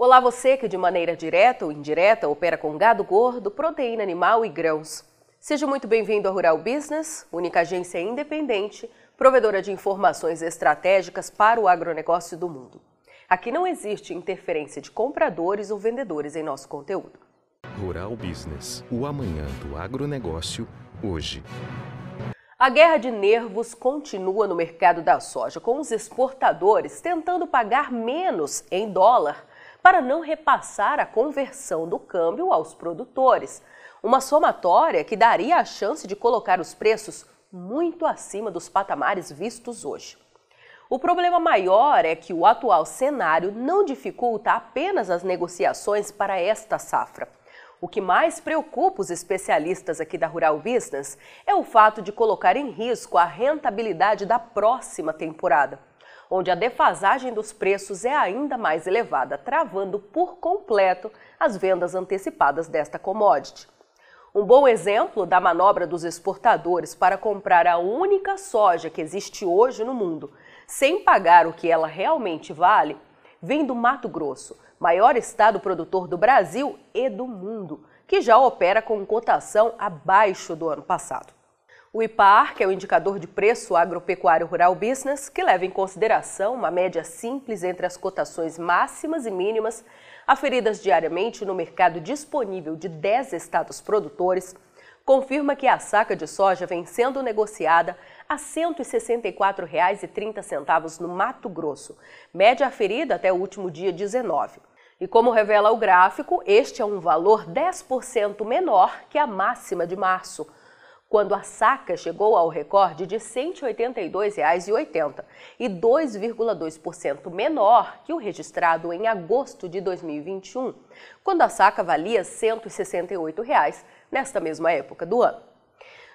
Olá você que de maneira direta ou indireta opera com gado gordo, proteína animal e grãos. Seja muito bem-vindo à Rural Business, única agência independente, provedora de informações estratégicas para o agronegócio do mundo. Aqui não existe interferência de compradores ou vendedores em nosso conteúdo. Rural Business, o amanhã do agronegócio, hoje. A guerra de nervos continua no mercado da soja, com os exportadores tentando pagar menos em dólar para não repassar a conversão do câmbio aos produtores. Uma somatória que daria a chance de colocar os preços muito acima dos patamares vistos hoje. O problema maior é que o atual cenário não dificulta apenas as negociações para esta safra. O que mais preocupa os especialistas aqui da Rural Business é o fato de colocar em risco a rentabilidade da próxima temporada onde a defasagem dos preços é ainda mais elevada, travando por completo as vendas antecipadas desta commodity. Um bom exemplo da manobra dos exportadores para comprar a única soja que existe hoje no mundo, sem pagar o que ela realmente vale, vem do Mato Grosso, maior estado produtor do Brasil e do mundo, que já opera com cotação abaixo do ano passado. O IPAR, que é o indicador de preço agropecuário rural business, que leva em consideração uma média simples entre as cotações máximas e mínimas aferidas diariamente no mercado disponível de 10 estados produtores, confirma que a saca de soja vem sendo negociada a R$ 164,30 no Mato Grosso, média aferida até o último dia 19. E como revela o gráfico, este é um valor 10% menor que a máxima de março, quando a saca chegou ao recorde de R$ 182,80 e 2,2% menor que o registrado em agosto de 2021, quando a saca valia 168 reais nesta mesma época do ano.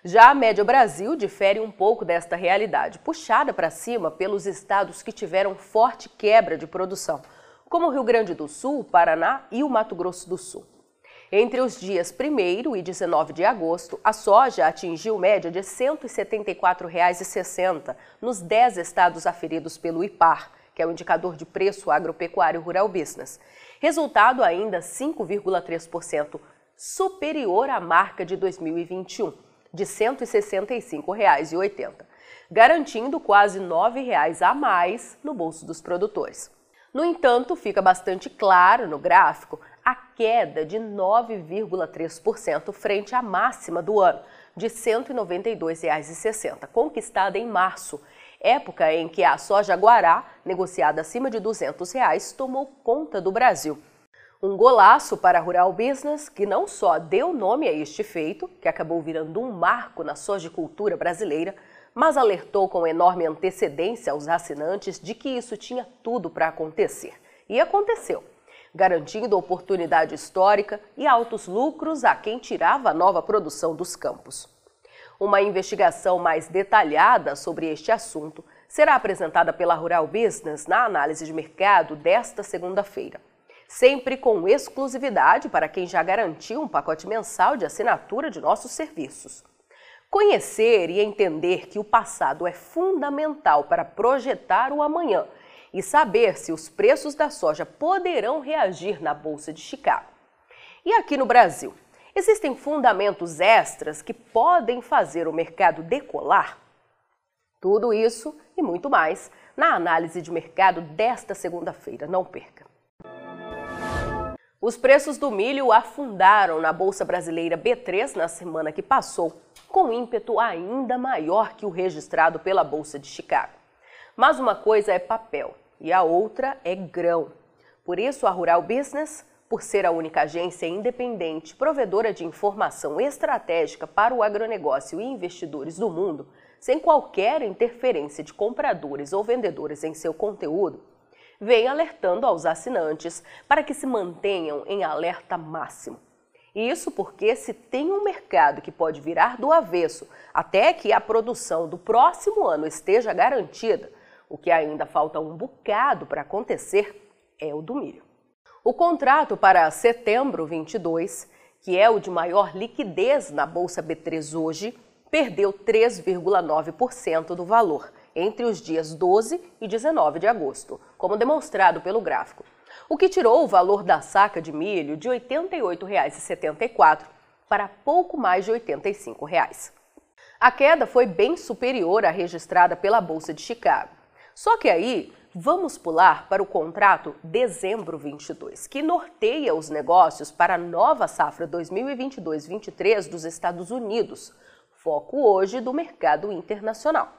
Já a média Brasil difere um pouco desta realidade, puxada para cima pelos estados que tiveram forte quebra de produção, como o Rio Grande do Sul, Paraná e o Mato Grosso do Sul. Entre os dias 1 e 19 de agosto, a soja atingiu média de R$ 174,60 nos 10 estados aferidos pelo IPAR, que é o indicador de preço agropecuário rural business. Resultado ainda 5,3% superior à marca de 2021, de R$ 165,80, garantindo quase R$ 9,00 a mais no bolso dos produtores. No entanto, fica bastante claro no gráfico a queda de 9,3% frente à máxima do ano, de R$ 192,60, conquistada em março, época em que a soja guará, negociada acima de 200 reais, tomou conta do Brasil. Um golaço para a Rural Business, que não só deu nome a este feito, que acabou virando um marco na sojicultura brasileira, mas alertou com enorme antecedência aos assinantes de que isso tinha tudo para acontecer. E aconteceu, garantindo oportunidade histórica e altos lucros a quem tirava a nova produção dos campos. Uma investigação mais detalhada sobre este assunto será apresentada pela Rural Business na análise de mercado desta segunda-feira. Sempre com exclusividade para quem já garantiu um pacote mensal de assinatura de nossos serviços. Conhecer e entender que o passado é fundamental para projetar o amanhã e saber se os preços da soja poderão reagir na Bolsa de Chicago. E aqui no Brasil, existem fundamentos extras que podem fazer o mercado decolar? Tudo isso e muito mais na análise de mercado desta segunda-feira. Não perca! Os preços do milho afundaram na Bolsa Brasileira B3 na semana que passou com ímpeto ainda maior que o registrado pela Bolsa de Chicago. Mas uma coisa é papel e a outra é grão. Por isso, a Rural Business, por ser a única agência independente provedora de informação estratégica para o agronegócio e investidores do mundo, sem qualquer interferência de compradores ou vendedores em seu conteúdo, vem alertando aos assinantes para que se mantenham em alerta máximo. Isso porque se tem um mercado que pode virar do avesso até que a produção do próximo ano esteja garantida, o que ainda falta um bocado para acontecer é o do milho. O contrato para setembro 22, que é o de maior liquidez na Bolsa B3 hoje, perdeu 3,9% do valor entre os dias 12 e 19 de agosto, como demonstrado pelo gráfico, o que tirou o valor da saca de milho de R$ 88,74 para pouco mais de 85 reais. A queda foi bem superior à registrada pela Bolsa de Chicago. Só que aí Vamos pular para o contrato dezembro 22, que norteia os negócios para a nova safra 2022-23 dos Estados Unidos, foco hoje do mercado internacional.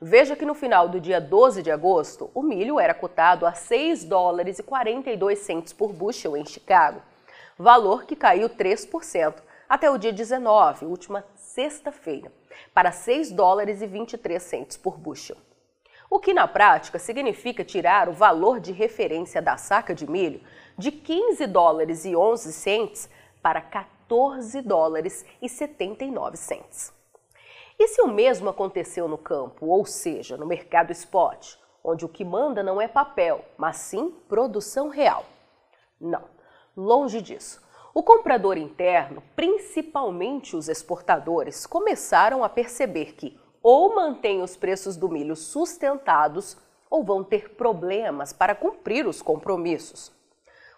Veja que no final do dia 12 de agosto, o milho era cotado a 6 dólares e 42 centos por bushel em Chicago, valor que caiu 3% até o dia 19, última sexta-feira, para 6 dólares e 23 centos por bushel o que na prática significa tirar o valor de referência da saca de milho de 15 dólares e 11 centes para 14 dólares e 79 centes. E se o mesmo aconteceu no campo, ou seja, no mercado spot, onde o que manda não é papel, mas sim produção real? Não, longe disso. O comprador interno, principalmente os exportadores, começaram a perceber que ou mantêm os preços do milho sustentados ou vão ter problemas para cumprir os compromissos.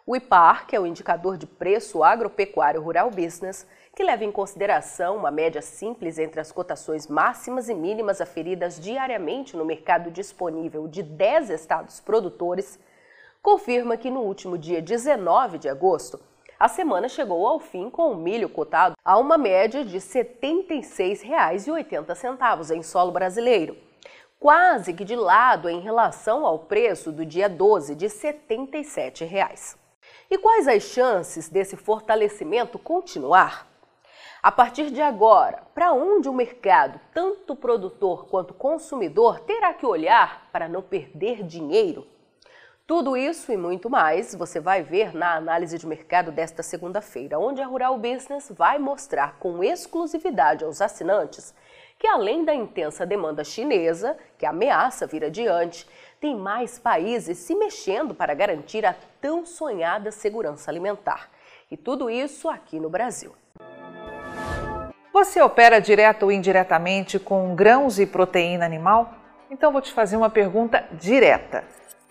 O IPAR, que é o indicador de preço agropecuário rural business, que leva em consideração uma média simples entre as cotações máximas e mínimas aferidas diariamente no mercado disponível de 10 estados produtores, confirma que no último dia 19 de agosto, a semana chegou ao fim com o milho cotado a uma média de R$ 76,80 em solo brasileiro, quase que de lado em relação ao preço do dia 12 de 77 reais. E quais as chances desse fortalecimento continuar? A partir de agora, para onde o mercado, tanto produtor quanto consumidor, terá que olhar para não perder dinheiro? Tudo isso e muito mais você vai ver na análise de mercado desta segunda-feira, onde a Rural Business vai mostrar com exclusividade aos assinantes que, além da intensa demanda chinesa, que ameaça vir adiante, tem mais países se mexendo para garantir a tão sonhada segurança alimentar. E tudo isso aqui no Brasil. Você opera direto ou indiretamente com grãos e proteína animal? Então vou te fazer uma pergunta direta.